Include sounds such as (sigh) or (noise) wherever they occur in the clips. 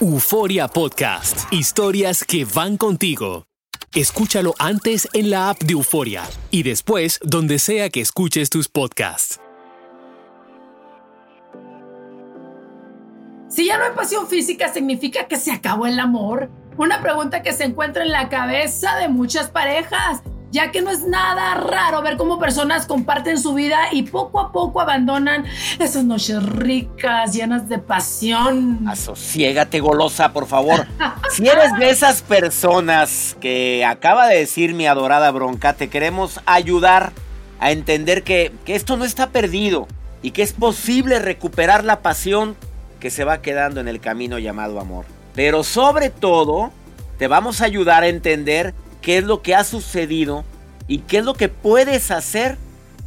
Euforia Podcast. Historias que van contigo. Escúchalo antes en la app de Euforia y después donde sea que escuches tus podcasts. Si ya no hay pasión física, ¿significa que se acabó el amor? Una pregunta que se encuentra en la cabeza de muchas parejas ya que no es nada raro ver cómo personas comparten su vida y poco a poco abandonan esas noches ricas, llenas de pasión. Asociégate, golosa, por favor. (laughs) si eres de esas personas que acaba de decir mi adorada bronca, te queremos ayudar a entender que, que esto no está perdido y que es posible recuperar la pasión que se va quedando en el camino llamado amor. Pero sobre todo, te vamos a ayudar a entender qué es lo que ha sucedido y qué es lo que puedes hacer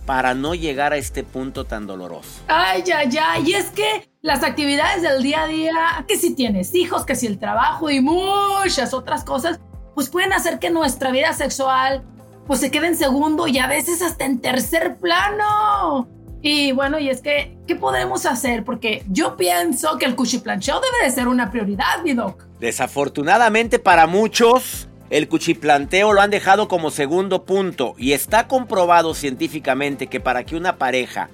para no llegar a este punto tan doloroso. Ay, ya, ya. Y es que las actividades del día a día, que si tienes hijos, que si el trabajo y muchas otras cosas, pues pueden hacer que nuestra vida sexual pues se quede en segundo y a veces hasta en tercer plano. Y bueno, y es que, ¿qué podemos hacer? Porque yo pienso que el cuchiplancheo debe de ser una prioridad, mi doc. Desafortunadamente para muchos, el cuchiplanteo lo han dejado como segundo punto y está comprobado científicamente que para que una pareja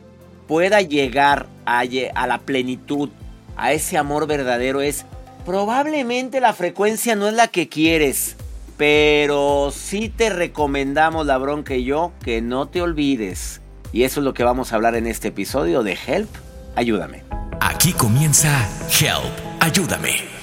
pueda llegar a, la plenitud, a ese amor verdadero es probablemente la frecuencia no es la que quieres, pero sí te recomendamos la bronca y yo que no te olvides. Y eso es lo que vamos a hablar en este episodio de Help, ayúdame. Aquí comienza Help, ayúdame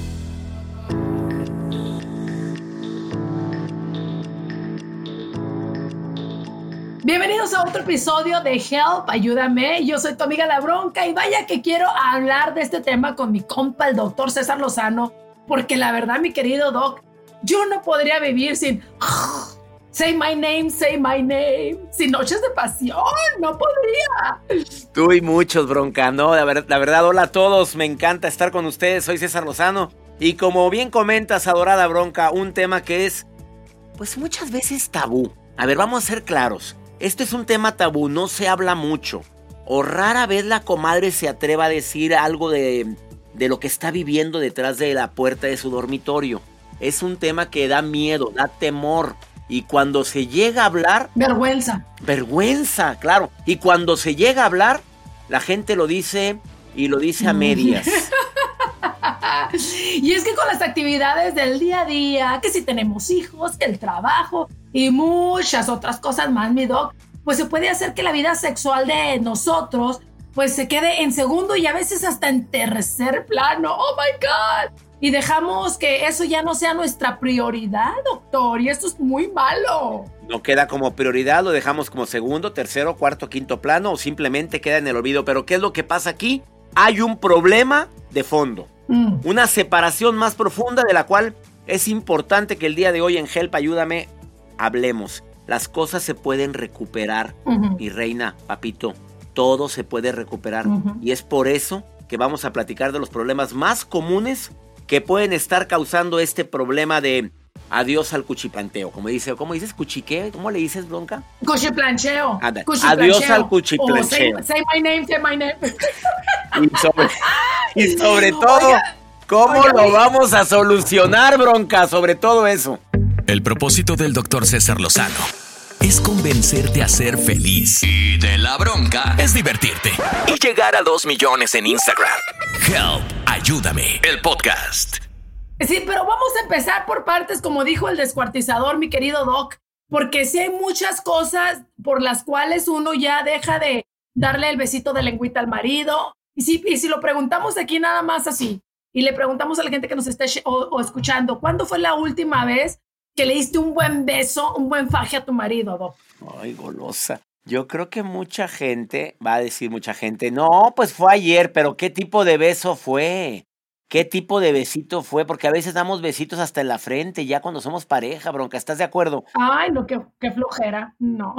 Bienvenidos a otro episodio de Help, ayúdame. Yo soy tu amiga La Bronca y vaya que quiero hablar de este tema con mi compa, el doctor César Lozano, porque la verdad, mi querido doc, yo no podría vivir sin (sighs) Say my name, say my name. Sin noches de pasión, no podría. Tú y muchos, bronca, ¿no? La, verdad, hola a todos, me encanta estar con ustedes. Soy César Lozano. Y como bien comentas, adorada bronca, un tema que es, pues muchas veces tabú. A ver, vamos a ser claros. Este es un tema tabú, no se habla mucho. O rara vez la comadre se atreva a decir algo de, de lo que está viviendo detrás de la puerta de su dormitorio. Es un tema que da miedo, da temor. Y cuando se llega a hablar... Vergüenza. Vergüenza, claro. Y cuando se llega a hablar, la gente lo dice y lo dice a (laughs) medias. (laughs) y es que con las actividades del día a día, que si tenemos hijos, que el trabajo y muchas otras cosas más, mi doc, pues se puede hacer que la vida sexual de nosotros pues se quede en segundo y a veces hasta en tercer plano. Oh my God. Y dejamos que eso ya no sea nuestra prioridad, doctor. Y esto es muy malo. No queda como prioridad, lo dejamos como segundo, tercero, cuarto, quinto plano o simplemente queda en el olvido. Pero ¿qué es lo que pasa aquí? Hay un problema de fondo. Mm. Una separación más profunda de la cual es importante que el día de hoy en Help Ayúdame hablemos. Las cosas se pueden recuperar, mi reina, papito. Todo se puede recuperar. Y es por eso que vamos a platicar de los problemas más comunes que pueden estar causando este problema de adiós al cuchiplanteo. Como dice, ¿cómo dices? ¿Cuchiqueo? ¿Cómo le dices, Bronca? Cuchiplancheo. Adiós al cuchiplancheo. say, my name, say my name. y sobre, (laughs) todo, ¿cómo lo vamos a solucionar, Bronca? Sobre todo eso. El propósito del doctor César Lozano es convencerte a ser feliz. Y de la bronca es divertirte. Y llegar a dos millones en Instagram. Help, ayúdame, el podcast. Sí, pero vamos a empezar por partes, como dijo el descuartizador, mi querido Doc, porque sí hay muchas cosas por las cuales uno ya deja de darle el besito de lengüita al marido, Y si, y si lo preguntamos aquí nada más así, y le preguntamos a la gente que nos está o, escuchando, ¿cuándo fue la última vez que le diste un buen beso, un buen faje a tu marido, Doc? Ay, golosa. Yo creo que mucha gente, va a decir mucha gente, no, pues fue ayer, pero ¿qué tipo de beso fue? ¿Qué tipo de besito fue? Porque a veces damos besitos hasta en la frente, ya cuando somos pareja, bronca, ¿estás de acuerdo? Ay, no, qué, qué flojera, no.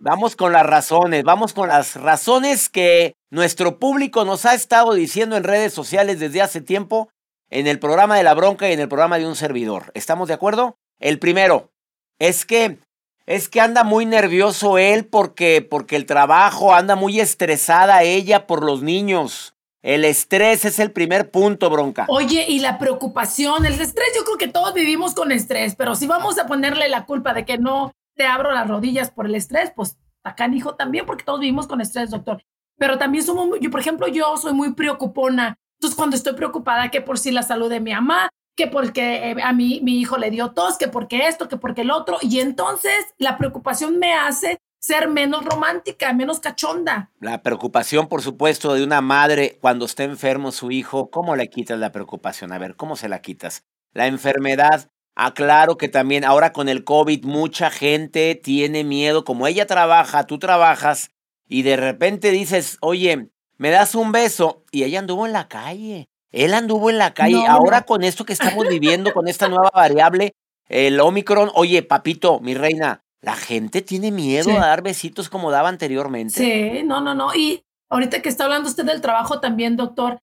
Vamos con las razones, vamos con las razones que nuestro público nos ha estado diciendo en redes sociales desde hace tiempo, en el programa de la bronca y en el programa de un servidor. ¿Estamos de acuerdo? El primero es que es que anda muy nervioso él porque porque el trabajo anda muy estresada ella por los niños. El estrés es el primer punto, bronca. Oye, y la preocupación, el estrés, yo creo que todos vivimos con estrés, pero si vamos a ponerle la culpa de que no te abro las rodillas por el estrés, pues acá hijo también, porque todos vivimos con estrés, doctor. Pero también somos, yo, por ejemplo, yo soy muy preocupona. Entonces, cuando estoy preocupada que por si la salud de mi mamá, que porque eh, a mí mi hijo le dio tos, que porque esto, que porque el otro, y entonces la preocupación me hace ser menos romántica, menos cachonda. La preocupación, por supuesto, de una madre cuando está enfermo su hijo, ¿cómo le quitas la preocupación? A ver, ¿cómo se la quitas? La enfermedad Aclaro que también ahora con el COVID mucha gente tiene miedo, como ella trabaja, tú trabajas, y de repente dices, oye, me das un beso, y ella anduvo en la calle. Él anduvo en la calle. ahora con esto que estamos viviendo, con esta nueva variable, el Omicron, oye, papito, mi reina, la gente tiene miedo a dar besitos como daba anteriormente. Sí, no, no, no. Y ahorita que está hablando usted del trabajo también, doctor,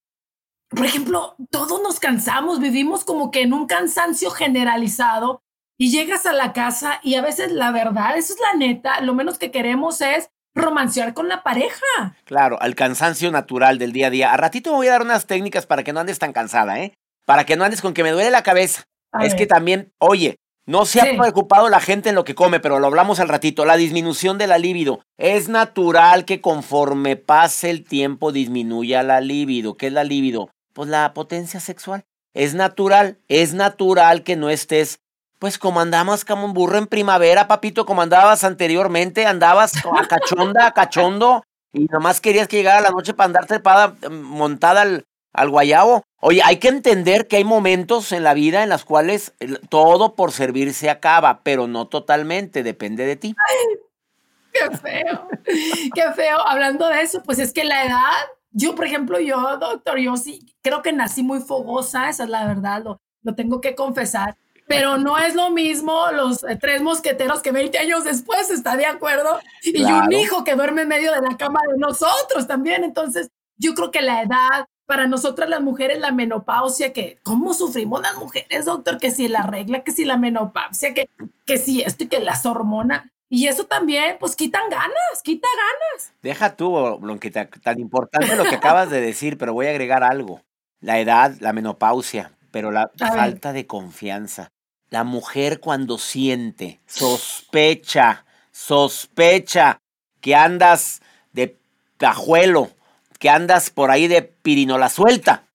por ejemplo, todos nos cansamos, vivimos como que en un cansancio generalizado y llegas a la casa y a veces la verdad, eso es la neta, lo menos que queremos es romancear con la pareja. Claro, al cansancio natural del día a día. A ratito me voy a dar unas técnicas para que no andes tan cansada, ¿eh? Para que no andes con que me duele la cabeza. es que también, oye, no se ha preocupado la gente en lo que come, pero lo hablamos al ratito. La disminución de la libido. Es natural que conforme pase el tiempo disminuya la libido. ¿Qué es la libido? pues la potencia sexual. Es natural, es natural que no estés, pues como andabas como un burro en primavera, papito, como andabas anteriormente, andabas (laughs) a cachonda, a cachondo, y nomás querías que llegara la noche para andar trepada, mm, montada al, al guayabo. Oye, hay que entender que hay momentos en la vida en los cuales todo por servir se acaba, pero no totalmente, depende de ti. Ay, qué feo, qué feo. Hablando de eso, pues es que la edad yo, por ejemplo, yo, doctor, yo sí creo que nací muy fogosa, esa es la verdad, lo, lo tengo que confesar. Pero no es lo mismo los eh, tres mosqueteros que 20 años después está de acuerdo y un hijo que duerme en medio de la cama de nosotros también. Entonces, yo creo que la edad, para nosotras las mujeres, la menopausia, que cómo sufrimos las mujeres, doctor, que si la regla, que si la menopausia, que, que si esto y que las hormonas. Y eso también, pues quitan ganas, quita ganas. Deja tú, Blanquita, tan importante lo que acabas de decir, pero voy a agregar algo. La edad, la menopausia, pero la falta de confianza. La mujer cuando siente, sospecha, sospecha que andas de pajuelo, que andas por ahí de pirinola suelta.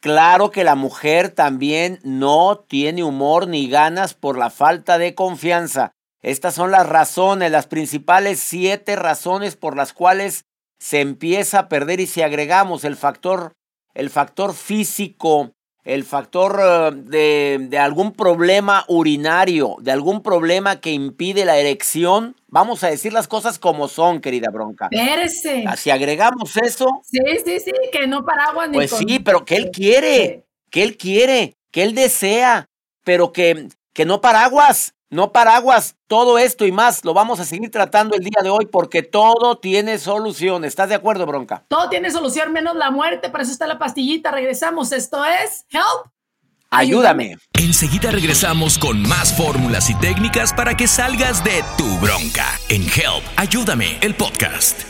Claro que la mujer también no tiene humor ni ganas por la falta de confianza. Estas son las razones, las principales siete razones por las cuales se empieza a perder y si agregamos el factor, el factor físico, el factor eh, de, de, algún problema urinario, de algún problema que impide la erección, vamos a decir las cosas como son, querida Bronca. Espérese. Ah, si agregamos eso. Sí, sí, sí, que no paraguas ni Pues sí, pero que él quiere, que él quiere, que él desea, pero que, que no paraguas. No paraguas, todo esto y más lo vamos a seguir tratando el día de hoy porque todo tiene solución. ¿Estás de acuerdo, Bronca? Todo tiene solución menos la muerte, para eso está la pastillita. Regresamos, esto es Help. Ayúdame. Enseguida regresamos con más fórmulas y técnicas para que salgas de tu bronca en Help. Ayúdame, el podcast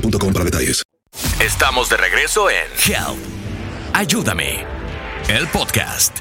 boostmobile.com para detalles. Estamos de regreso en Help. Ayúdame. El podcast.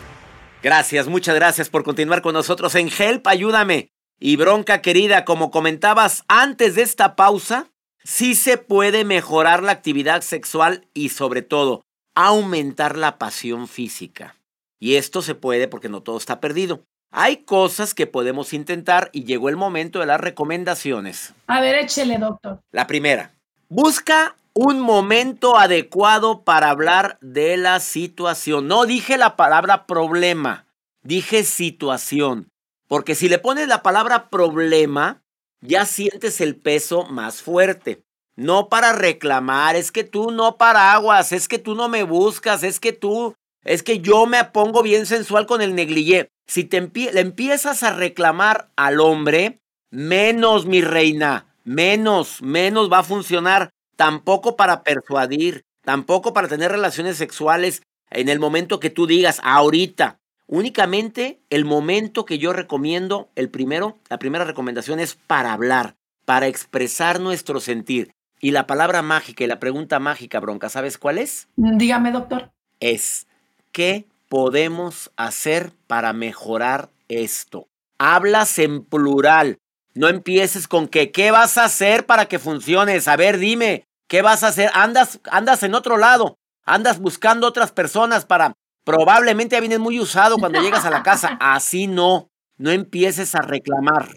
Gracias, muchas gracias por continuar con nosotros en Help, ayúdame. Y bronca querida, como comentabas antes de esta pausa, sí se puede mejorar la actividad sexual y sobre todo aumentar la pasión física. Y esto se puede porque no todo está perdido. Hay cosas que podemos intentar y llegó el momento de las recomendaciones. A ver, échele, doctor. La primera, busca un momento adecuado para hablar de la situación. No dije la palabra problema, dije situación. Porque si le pones la palabra problema, ya sientes el peso más fuerte. No para reclamar, es que tú no paraguas, es que tú no me buscas, es que tú, es que yo me pongo bien sensual con el negligé. Si te le empiezas a reclamar al hombre, menos mi reina, menos, menos va a funcionar. Tampoco para persuadir, tampoco para tener relaciones sexuales en el momento que tú digas, ahorita. Únicamente el momento que yo recomiendo, el primero, la primera recomendación es para hablar, para expresar nuestro sentir. Y la palabra mágica y la pregunta mágica, bronca, ¿sabes cuál es? Dígame, doctor. Es, ¿qué podemos hacer para mejorar esto? Hablas en plural. No empieces con que, ¿qué vas a hacer para que funcione? A ver, dime, ¿qué vas a hacer? Andas, andas en otro lado. Andas buscando otras personas para... Probablemente ya vienes muy usado cuando llegas a la casa. (laughs) Así no. No empieces a reclamar.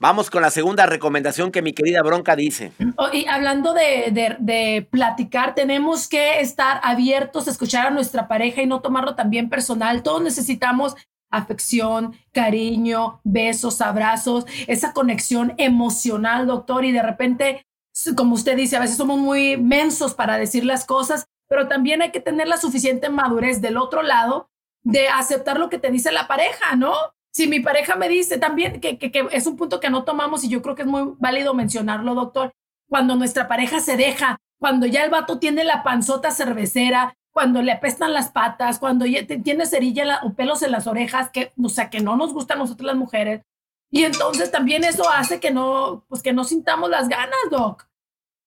Vamos con la segunda recomendación que mi querida Bronca dice. Oh, y hablando de, de, de, platicar, tenemos que estar abiertos a escuchar a nuestra pareja y no tomarlo también personal. Todos necesitamos afección, cariño, besos, abrazos, esa conexión emocional, doctor. Y de repente, como usted dice, a veces somos muy mensos para decir las cosas, pero también hay que tener la suficiente madurez del otro lado de aceptar lo que te dice la pareja, ¿no? Si mi pareja me dice también que, que, que, es un punto que no tomamos y yo creo que es muy válido mencionarlo, doctor, cuando nuestra pareja se deja, cuando ya el vato tiene la panzota cervecera, cuando le apestan las patas, cuando tiene cerilla la, o pelos en las orejas, que, o sea, que no nos gustan a nosotros las mujeres. Y entonces también eso hace que no, pues que no sintamos las ganas, doc.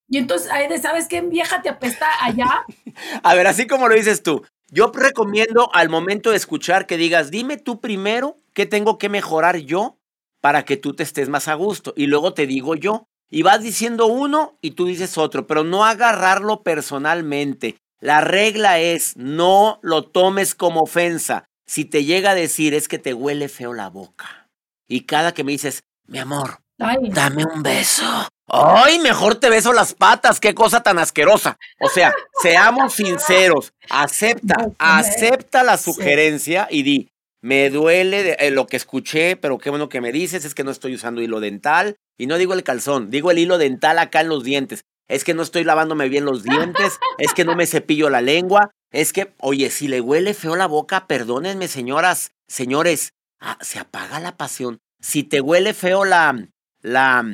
Y entonces, ¿sabes qué vieja te apesta allá? (laughs) a ver, así como lo dices tú, yo recomiendo al momento de escuchar que digas, dime tú primero qué tengo que mejorar yo para que tú te estés más a gusto. Y luego te digo yo. Y vas diciendo uno y tú dices otro, pero no agarrarlo personalmente. La regla es, no lo tomes como ofensa. Si te llega a decir es que te huele feo la boca. Y cada que me dices, mi amor, Ay. dame un beso. Ay, mejor te beso las patas, qué cosa tan asquerosa. O sea, (laughs) seamos sinceros, acepta, acepta la sugerencia y di, me duele de, eh, lo que escuché, pero qué bueno que me dices, es que no estoy usando hilo dental. Y no digo el calzón, digo el hilo dental acá en los dientes. Es que no estoy lavándome bien los dientes, es que no me cepillo la lengua, es que, oye, si le huele feo la boca, perdónenme, señoras, señores, ah, se apaga la pasión. Si te huele feo la, la,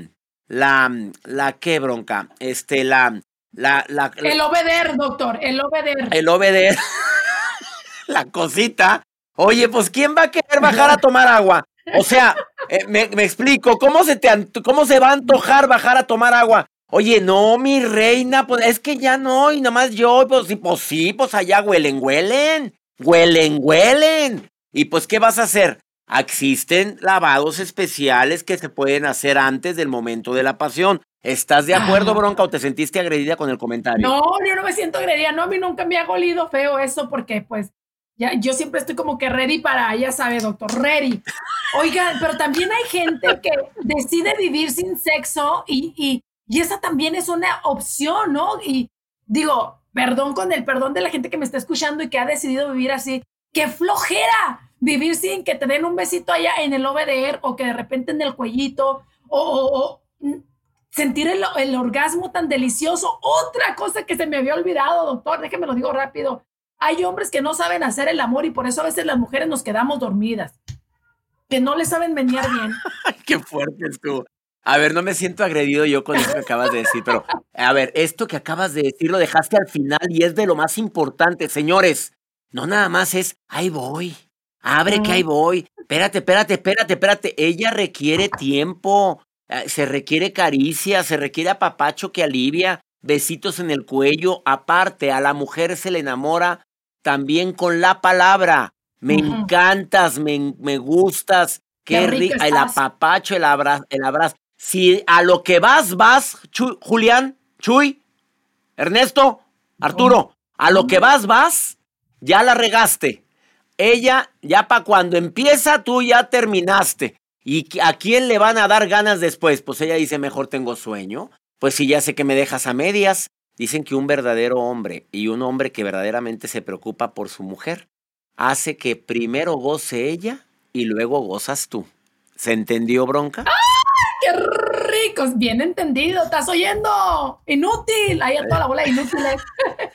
la, la, ¿qué bronca? Este, la, la, la. la el obeder, doctor, el obeder. El obeder. (laughs) la cosita. Oye, pues ¿quién va a querer bajar a tomar agua? O sea, eh, me, me, explico, ¿cómo se, te, ¿cómo se va a antojar bajar a tomar agua? Oye, no, mi reina, pues es que ya no, y nomás yo, pues sí, pues sí, pues allá huelen, huelen, huelen, huelen. Y pues, ¿qué vas a hacer? Existen lavados especiales que se pueden hacer antes del momento de la pasión. ¿Estás de acuerdo, Bronca, o te sentiste agredida con el comentario? No, yo no me siento agredida. No, a mí nunca me ha golido feo eso porque, pues, ya, yo siempre estoy como que ready para, ya sabe, doctor, ready. Oigan, pero también hay gente que decide vivir sin sexo y, y, y esa también es una opción, ¿no? Y digo, perdón con el perdón de la gente que me está escuchando y que ha decidido vivir así. ¡Qué flojera! Vivir sin que te den un besito allá en el OBDR o que de repente en el cuellito o, sentir el, orgasmo tan delicioso. Otra cosa que se me había olvidado, doctor, déjeme lo digo rápido. Hay hombres que no saben hacer el amor y por eso a veces las mujeres nos quedamos dormidas, que no le saben menear bien. (laughs) ¡Qué fuerte estuvo! A ver, no me siento agredido yo con eso que acabas de decir, pero a ver, esto que acabas de decir lo dejaste al final y es de lo más importante, señores. No nada más es, ahí voy, abre que ahí voy, espérate, espérate, espérate, espérate. Ella requiere tiempo, eh, se requiere caricia, se requiere apapacho que alivia, besitos en el cuello. Aparte, a la mujer se le enamora también con la palabra. Me encantas, me, me, gustas, qué, rico, el apapacho, el abrazo, el abrazo. Si a lo que vas, vas, Julián, Chuy, Ernesto, Arturo, a lo que vas, vas, ya la regaste. Ella, ya para cuando empieza, tú ya terminaste. ¿Y a quién le van a dar ganas después? Pues ella dice, mejor tengo sueño. Pues si ya sé que me dejas a medias. Dicen que un verdadero hombre y un hombre que verdaderamente se preocupa por su mujer hace que primero goce ella y luego gozas tú. ¿Se entendió, bronca? ¡Ah! ¡Qué ricos! Bien entendido, ¿estás oyendo? Inútil, ahí a toda la bola de inútiles.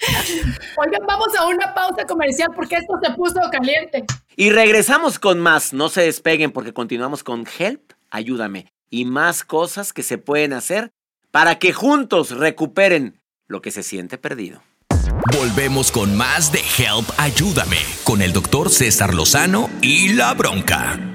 (laughs) Oigan, vamos a una pausa comercial porque esto se puso caliente. Y regresamos con más. No se despeguen porque continuamos con Help, ayúdame. Y más cosas que se pueden hacer para que juntos recuperen lo que se siente perdido. Volvemos con más de Help, ayúdame, con el doctor César Lozano y la bronca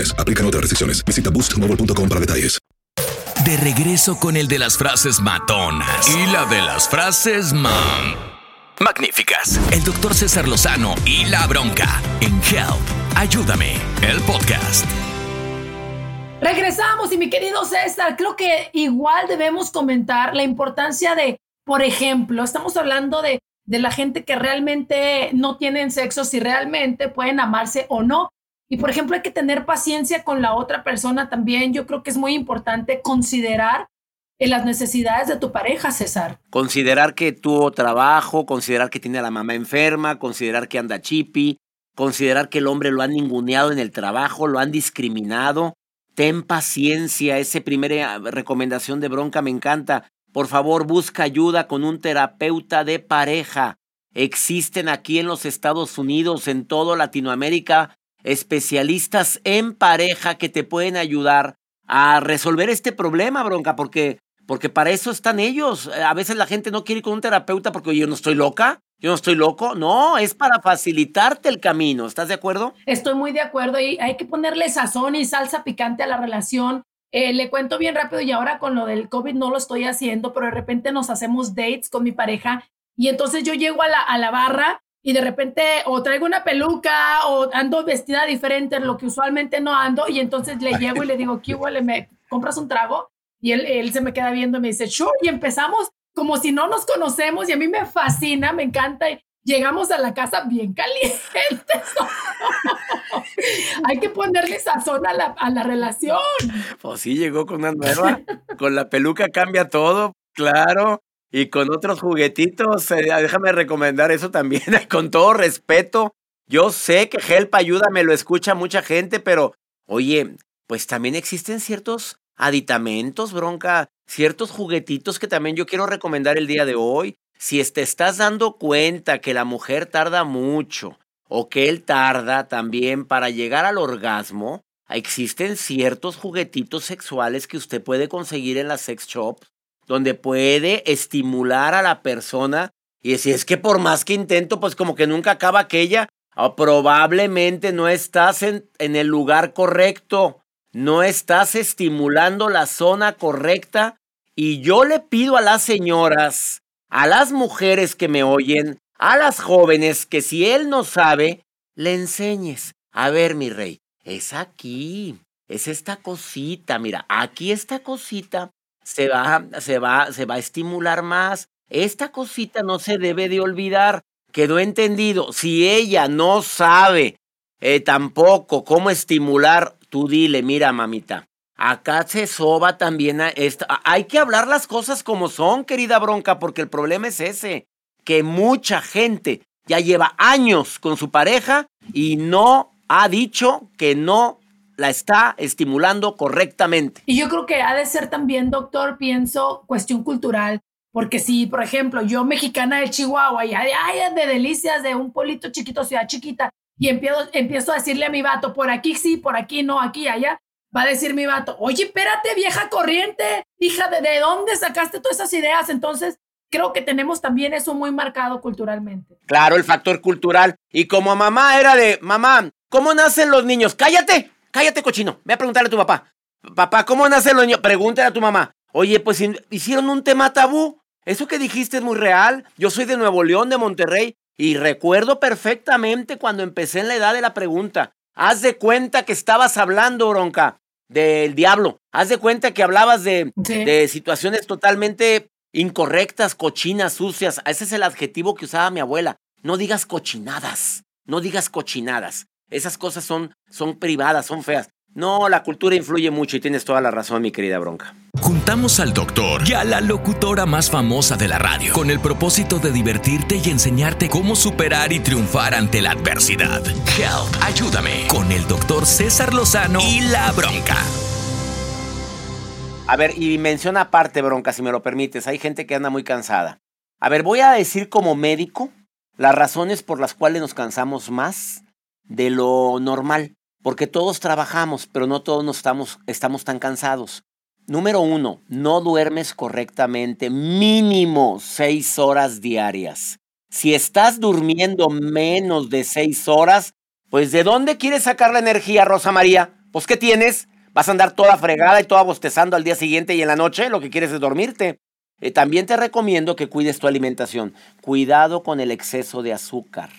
Aplican otras restricciones. Visita boostmobile.com para detalles. De regreso con el de las frases matonas y la de las frases man. Magníficas. El doctor César Lozano y la bronca en Help. Ayúdame, el podcast. Regresamos y mi querido César, creo que igual debemos comentar la importancia de, por ejemplo, estamos hablando de, de la gente que realmente no tienen sexo, si realmente pueden amarse o no. Y por ejemplo, hay que tener paciencia con la otra persona también. Yo creo que es muy importante considerar en las necesidades de tu pareja, César. Considerar que tuvo trabajo, considerar que tiene a la mamá enferma, considerar que anda chipi, considerar que el hombre lo han ninguneado en el trabajo, lo han discriminado. Ten paciencia, esa primera recomendación de bronca me encanta. Por favor, busca ayuda con un terapeuta de pareja. Existen aquí en los Estados Unidos, en toda Latinoamérica, especialistas en pareja que te pueden ayudar a resolver este problema, bronca, porque, porque para eso están ellos. A veces la gente no quiere ir con un terapeuta porque yo no estoy loca, yo no estoy loco. No, es para facilitarte el camino. ¿Estás de acuerdo? Estoy muy de acuerdo y hay que ponerle sazón y salsa picante a la relación. eh, le cuento bien rápido y ahora con lo del COVID no lo estoy haciendo, pero de repente nos hacemos dates con mi pareja y entonces yo llego a la, a la barra y de repente o traigo una peluca o ando vestida diferente, lo que usualmente no ando, y entonces le llego y le digo, ¿qué huele? ¿Me compras un trago? Y él, él se me queda viendo y me dice, sure, y empezamos como si no nos conocemos y a mí me fascina, me encanta. Llegamos a la casa bien calientes. (laughs) Hay que ponerle sazón a la, a la relación. Pues sí, llegó con una nueva. con la peluca cambia todo, claro. Y con otros juguetitos, eh, déjame recomendar eso también, (laughs) con todo respeto. Yo sé que Help ayuda, me lo escucha mucha gente, pero oye, pues también existen ciertos aditamentos, bronca, ciertos juguetitos que también yo quiero recomendar el día de hoy. Si te estás dando cuenta que la mujer tarda mucho o que él tarda también para llegar al orgasmo, existen ciertos juguetitos sexuales que usted puede conseguir en las sex shops donde puede estimular a la persona y decir, es que por más que intento, pues como que nunca acaba aquella, o probablemente no estás en, en el lugar correcto, no estás estimulando la zona correcta. Y yo le pido a las señoras, a las mujeres que me oyen, a las jóvenes, que si él no sabe, le enseñes. A ver, mi rey, es aquí, es esta cosita, mira, aquí esta cosita se va, se va, se va a estimular más. Esta cosita no se debe de olvidar. Quedó entendido. Si ella no sabe eh, tampoco cómo estimular, tú dile, mira, mamita, acá se soba también a esta. Hay que hablar las cosas como son, querida bronca, porque el problema es ese, que mucha gente ya lleva años con su pareja y no ha dicho que no la está estimulando correctamente. Y yo creo que ha de ser también, doctor, pienso, cuestión cultural. Porque si, por ejemplo, yo mexicana de Chihuahua y hay, de delicias de un polito chiquito, ciudad chiquita, y empiezo, empiezo a decirle a mi vato, por aquí sí, por aquí no, aquí, allá, va a decir mi vato, oye, espérate, vieja corriente, hija, ¿de, de dónde sacaste todas esas ideas? Entonces, creo que tenemos también eso muy marcado culturalmente. Claro, el factor cultural. Y como mamá era de, mamá, ¿cómo nacen los niños? Cállate, Cállate, cochino. Ve a preguntarle a tu papá. Papá, ¿cómo nace el niño? Pregúntale a tu mamá. Oye, pues hicieron un tema tabú. Eso que dijiste es muy real. Yo soy de Nuevo León, de Monterrey, y recuerdo perfectamente cuando empecé en la edad de la pregunta. Haz de cuenta que estabas hablando, bronca, del diablo. Haz de cuenta que hablabas de, de situaciones totalmente incorrectas, cochinas, sucias. Ese es el adjetivo que usaba mi abuela. No digas cochinadas. No digas cochinadas. Esas cosas son, son privadas, son feas. No, la cultura influye mucho y tienes toda la razón, mi querida Bronca. Juntamos al doctor y a la locutora más famosa de la radio con el propósito de divertirte y enseñarte cómo superar y triunfar ante la adversidad. Help, ayúdame con el doctor César Lozano y la Bronca. A ver, y menciona aparte, Bronca, si me lo permites, hay gente que anda muy cansada. A ver, voy a decir como médico las razones por las cuales nos cansamos más de lo normal, porque todos trabajamos, pero no todos nos estamos, estamos tan cansados. Número uno, no duermes correctamente, mínimo seis horas diarias. Si estás durmiendo menos de seis horas, pues ¿de dónde quieres sacar la energía, Rosa María? Pues ¿qué tienes? ¿Vas a andar toda fregada y toda bostezando al día siguiente y en la noche? Lo que quieres es dormirte. Eh, también te recomiendo que cuides tu alimentación. Cuidado con el exceso de azúcar.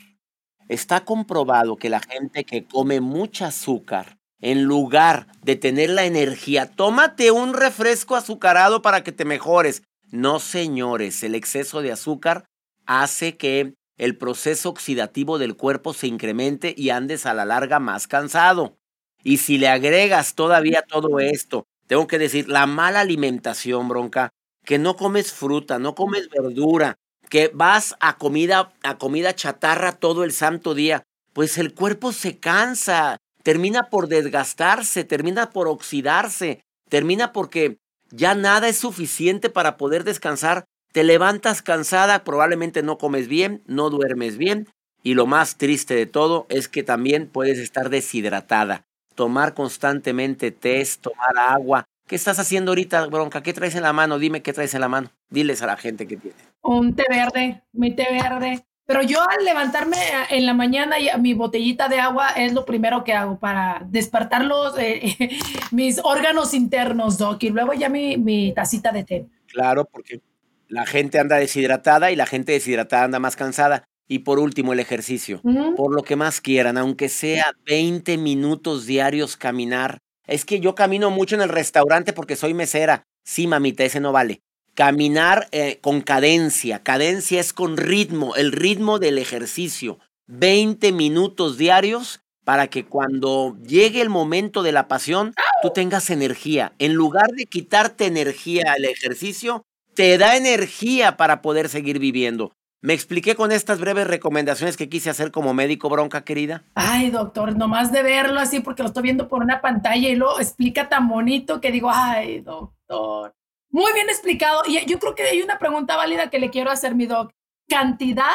Está comprobado que la gente que come mucha azúcar, en lugar de tener la energía, tómate un refresco azucarado para que te mejores. No, señores, el exceso de azúcar hace que el proceso oxidativo del cuerpo se incremente y andes a la larga más cansado. Y si le agregas todavía todo esto, tengo que decir, la mala alimentación, bronca, que no comes fruta, no comes verdura, que vas a comida, a comida chatarra todo el santo día, pues el cuerpo se cansa, termina por desgastarse, termina por oxidarse, termina porque ya nada es suficiente para poder descansar. Te levantas cansada, probablemente no comes bien, no duermes bien y lo más triste de todo es que también puedes estar deshidratada. Tomar constantemente test, tomar agua. ¿Qué estás haciendo ahorita, bronca? ¿Qué traes en la mano? Dime qué traes en la mano. Diles a la gente que tiene un té verde, mi té verde. Pero yo al levantarme en la mañana y mi botellita de agua es lo primero que hago para despertar los, eh, (laughs) mis órganos internos, Doc, y luego ya mi, mi tacita de té. Claro, porque la gente anda deshidratada y la gente deshidratada anda más cansada. Y por último, el ejercicio. Por lo que más quieran, aunque sea 20 minutos diarios caminar. Es que yo camino mucho en el restaurante porque soy mesera. Sí, mamita, ese no vale. Caminar eh, con cadencia. Cadencia es con ritmo, el ritmo del ejercicio. 20 minutos diarios para que cuando llegue el momento de la pasión, tú tengas energía. En lugar de quitarte energía al ejercicio, te da energía para poder seguir viviendo. ¿Me expliqué con estas breves recomendaciones que quise hacer como médico, bronca querida? Ay, doctor, nomás de verlo así porque lo estoy viendo por una pantalla y lo explica tan bonito que digo, ay, doctor. Muy bien explicado. Y yo creo que hay una pregunta válida que le quiero hacer, mi doc. ¿Cantidad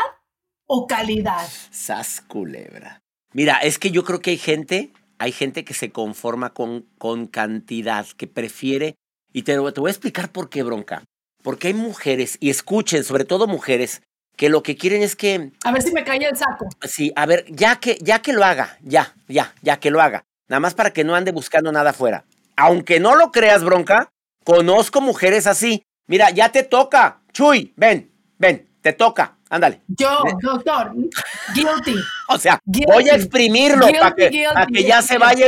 o calidad? Sas culebra. Mira, es que yo creo que hay gente, hay gente que se conforma con, con cantidad, que prefiere. Y te, te voy a explicar por qué, bronca. Porque hay mujeres, y escuchen, sobre todo mujeres, que lo que quieren es que... A ver si me cae el saco. Sí, a ver, ya que, ya que lo haga, ya, ya, ya que lo haga. Nada más para que no ande buscando nada afuera. Aunque no lo creas, bronca, conozco mujeres así. Mira, ya te toca. Chuy, ven, ven, te toca. Ándale. Yo, doctor, guilty. (laughs) O sea, voy a exprimirlo para que, que, ya se vaya,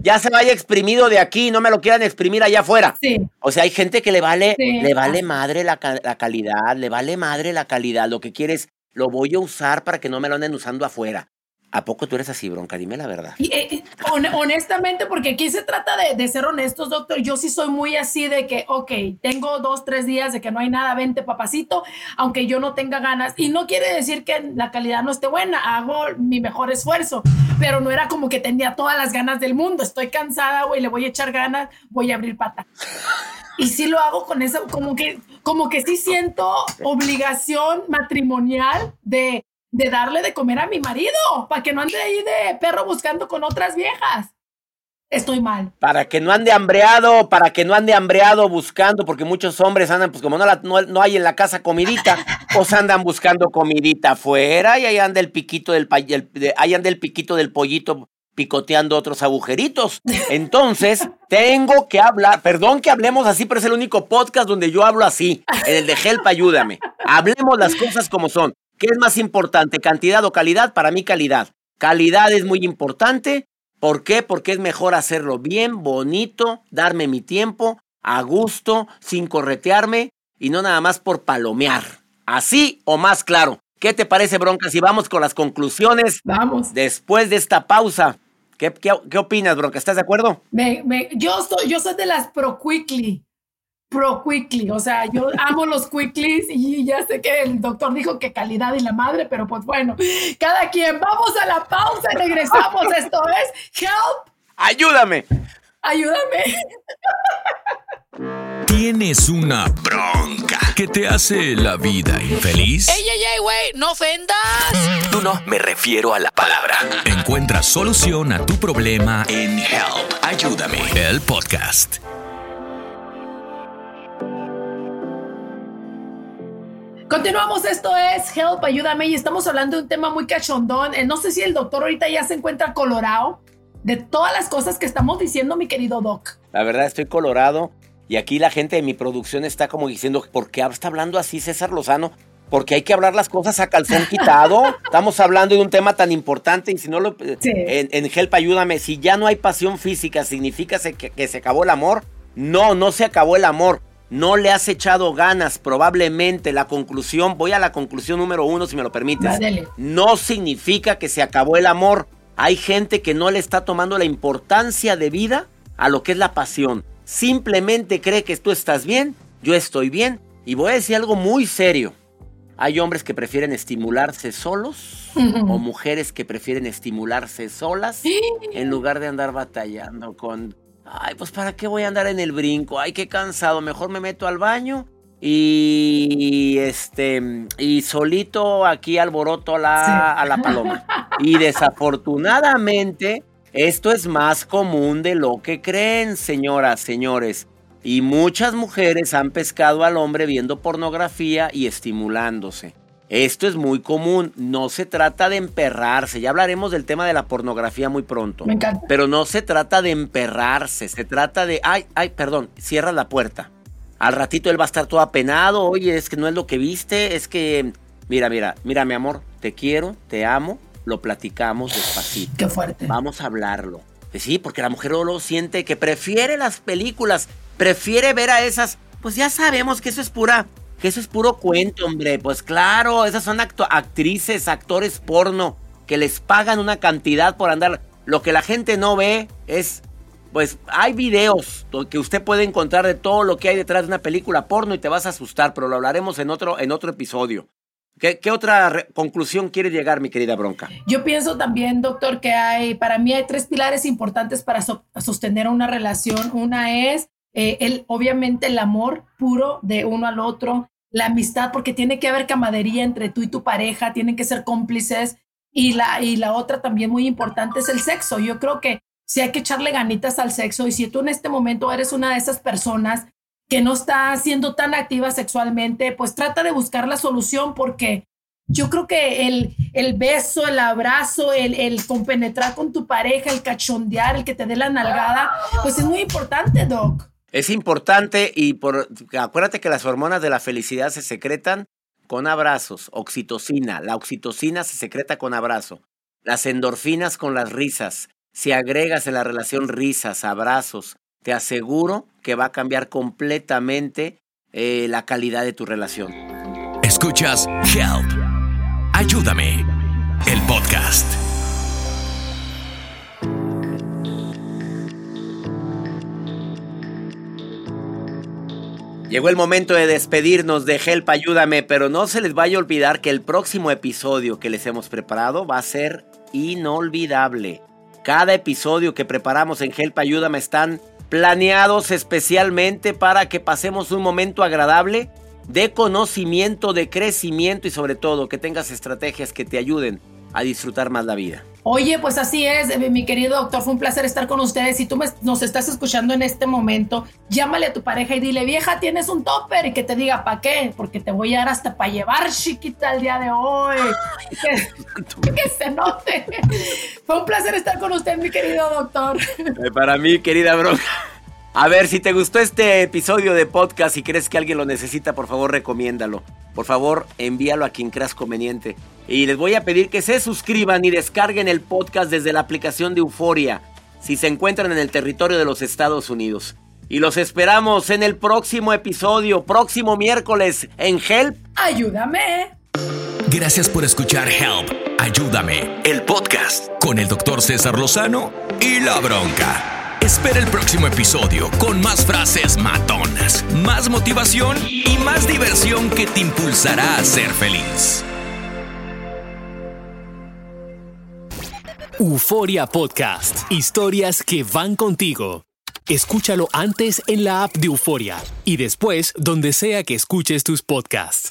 ya se vaya exprimido de aquí, no me lo quieran exprimir allá afuera. Sí. O sea, hay gente que le vale, le vale madre la, la, calidad, le vale madre la calidad. Lo que quieres, lo voy a usar para que no me lo anden usando afuera. ¿A poco tú eres así, bronca? Dime la verdad. Y, eh, (laughs) honestamente, porque aquí se trata de, de, ser honestos, doctor. Yo sí soy muy así de que, ok, tengo dos, tres días de que no hay nada, vente, papacito, aunque yo no tenga ganas. Y no quiere decir que la calidad no esté buena, hago mi mejor esfuerzo, pero no era como que tenía todas las ganas del mundo. Estoy cansada, güey, le voy a echar ganas, voy a abrir pata. Y sí lo hago con eso, como que, como que sí siento obligación matrimonial de de darle de comer a mi marido, para que no ande ahí de perro buscando con otras viejas. Estoy mal. Para que no ande hambreado, para que no ande hambreado buscando, porque muchos hombres andan, pues como no, no, hay en la casa comidita, pues andan buscando comidita afuera y ahí anda el piquito del, ahí anda el piquito del pollito picoteando otros agujeritos. Entonces, tengo que hablar, perdón que hablemos así, pero es el único podcast donde yo hablo así, en el de Help Ayúdame. Hablemos las cosas como son. ¿Qué es más importante, cantidad o calidad? Para mí calidad. Calidad es muy importante. ¿Por qué? Porque es mejor hacerlo bien, bonito, darme mi tiempo, a gusto, sin corretearme y no nada más por palomear. Así o más claro. ¿Qué te parece, Bronca? Si vamos con las conclusiones. Vamos. Después de esta pausa. ¿Qué, qué, opinas, Bronca? ¿Estás de acuerdo? Me, me, yo, soy, yo soy de las pro quickly pro quickly, o sea, yo amo los quicklies y ya sé que el doctor dijo que calidad y la madre, pero pues bueno, cada quien, vamos a la pausa y regresamos, (laughs) esto es Help. Ayúdame. Ayúdame. ¿Tienes una bronca que te hace la vida infeliz? ¡Ey, ey, ey, güey! ¡No ofendas! No, no, me refiero a la palabra. Encuentra solución a tu problema en Help. Ayúdame. El podcast. Continuamos, esto es Help, ayúdame y estamos hablando de un tema muy cachondón. Eh, no sé si el doctor ahorita ya se encuentra colorado de todas las cosas que estamos diciendo, mi querido doc. La verdad, estoy colorado y aquí la gente de mi producción está como diciendo, ¿por qué está hablando así César Lozano? Porque hay que hablar las cosas a calzón quitado. (laughs) Estamos hablando de un tema tan importante y si no lo... En, en, Help, ayúdame, si ya no hay pasión física, ¿significa que se acabó el amor? No, no se acabó el amor no le has echado ganas, probablemente la conclusión, voy a la conclusión número uno si me lo permites, no significa que se acabó el amor. Hay gente que no le está tomando la importancia de vida a lo que es la pasión. Simplemente cree que tú estás bien, yo estoy bien. Y voy a decir algo muy serio. Hay hombres que prefieren estimularse solos (laughs) o mujeres que prefieren estimularse solas (gasps) en lugar de andar batallando con Ay, pues para qué voy a andar en el brinco. Ay, qué cansado. Mejor me meto al baño y este y solito aquí alboroto a la, a la paloma. Y desafortunadamente esto es más común de lo que creen, señoras, señores. Y muchas mujeres han pescado al hombre viendo pornografía y estimulándose. Esto es muy común, no se trata de emperrarse, ya hablaremos del tema de la pornografía muy pronto. Me encanta. Pero no se trata de emperrarse, se trata de, ay, ay, perdón, cierra la puerta. Al ratito él va a estar todo apenado, oye, es que no es lo que viste, es que, mira, mira, mira mi amor, te quiero, te amo, lo platicamos despacito. Qué fuerte. Vamos a hablarlo. Sí, porque la mujer lo siente que prefiere las películas, prefiere ver a esas, pues ya sabemos que eso es pura que eso es puro cuento, hombre. Pues claro, esas son actrices, actores porno, que les pagan una cantidad por andar. Lo que la gente no ve es, pues hay videos que usted puede encontrar de todo lo que hay detrás de una película porno y te vas a asustar, pero lo hablaremos en otro, en otro episodio. ¿Qué, otra conclusión quiere llegar, mi querida Bronca? Yo pienso también, doctor, que hay, para mí hay tres pilares importantes para sostener una relación. Una es eh, el, obviamente el amor puro de uno al otro, la amistad, porque tiene que haber camadería entre tú y tu pareja, tienen que ser cómplices. Y la, y la otra también muy importante es el sexo. Yo creo que si hay que echarle ganitas al sexo y si tú en este momento eres una de esas personas que no está siendo tan activa sexualmente, pues trata de buscar la solución porque yo creo que el, el beso, el abrazo, el, el compenetrar con tu pareja, el cachondear, el que te dé la nalgada, pues es muy importante, Doc. Es importante y por, acuérdate que las hormonas de la felicidad se secretan con abrazos, oxitocina. La oxitocina se secreta con abrazo. Las endorfinas con las risas. Si agregas en la relación risas, abrazos, te aseguro que va a cambiar completamente eh, la calidad de tu relación. Escuchas Help. Ayúdame. El podcast. Llegó el momento de despedirnos de Help Ayúdame, pero no se les vaya a olvidar que el próximo episodio que les hemos preparado va a ser inolvidable. Cada episodio que preparamos en Help Ayúdame están planeados especialmente para que pasemos un momento agradable de conocimiento, de crecimiento y sobre todo que tengas estrategias que te ayuden a disfrutar más la vida. Oye, pues así es, eh, mi querido doctor, fue un placer estar con ustedes. Si tú nos estás escuchando en este momento, llámale a tu pareja y dile, vieja, tienes un topper y que te diga, ¿para qué? Porque te voy a dar hasta para llevar, chiquita, el día de hoy. (laughs) que, que, se note. (laughs) fue un placer estar con usted, mi querido doctor. Eh, para mí, querida Bronca. (laughs) A ver, si te gustó este episodio de podcast y crees que alguien lo necesita, por favor recomiéndalo. Por favor, envíalo a quien creas conveniente. Y les voy a pedir que se suscriban y descarguen el podcast desde la aplicación de Euforia, si se encuentran en el territorio de los Estados Unidos. Y los esperamos en el próximo episodio, próximo miércoles, en Help. Ayúdame. Gracias por escuchar Help. Ayúdame, el podcast con el doctor César Lozano y la bronca. Espera el próximo episodio con más frases matonas, más motivación y más diversión que te impulsará a ser feliz. Euforia Podcast. Historias que van contigo. Escúchalo antes en la app de Euforia y después donde sea que escuches tus podcasts.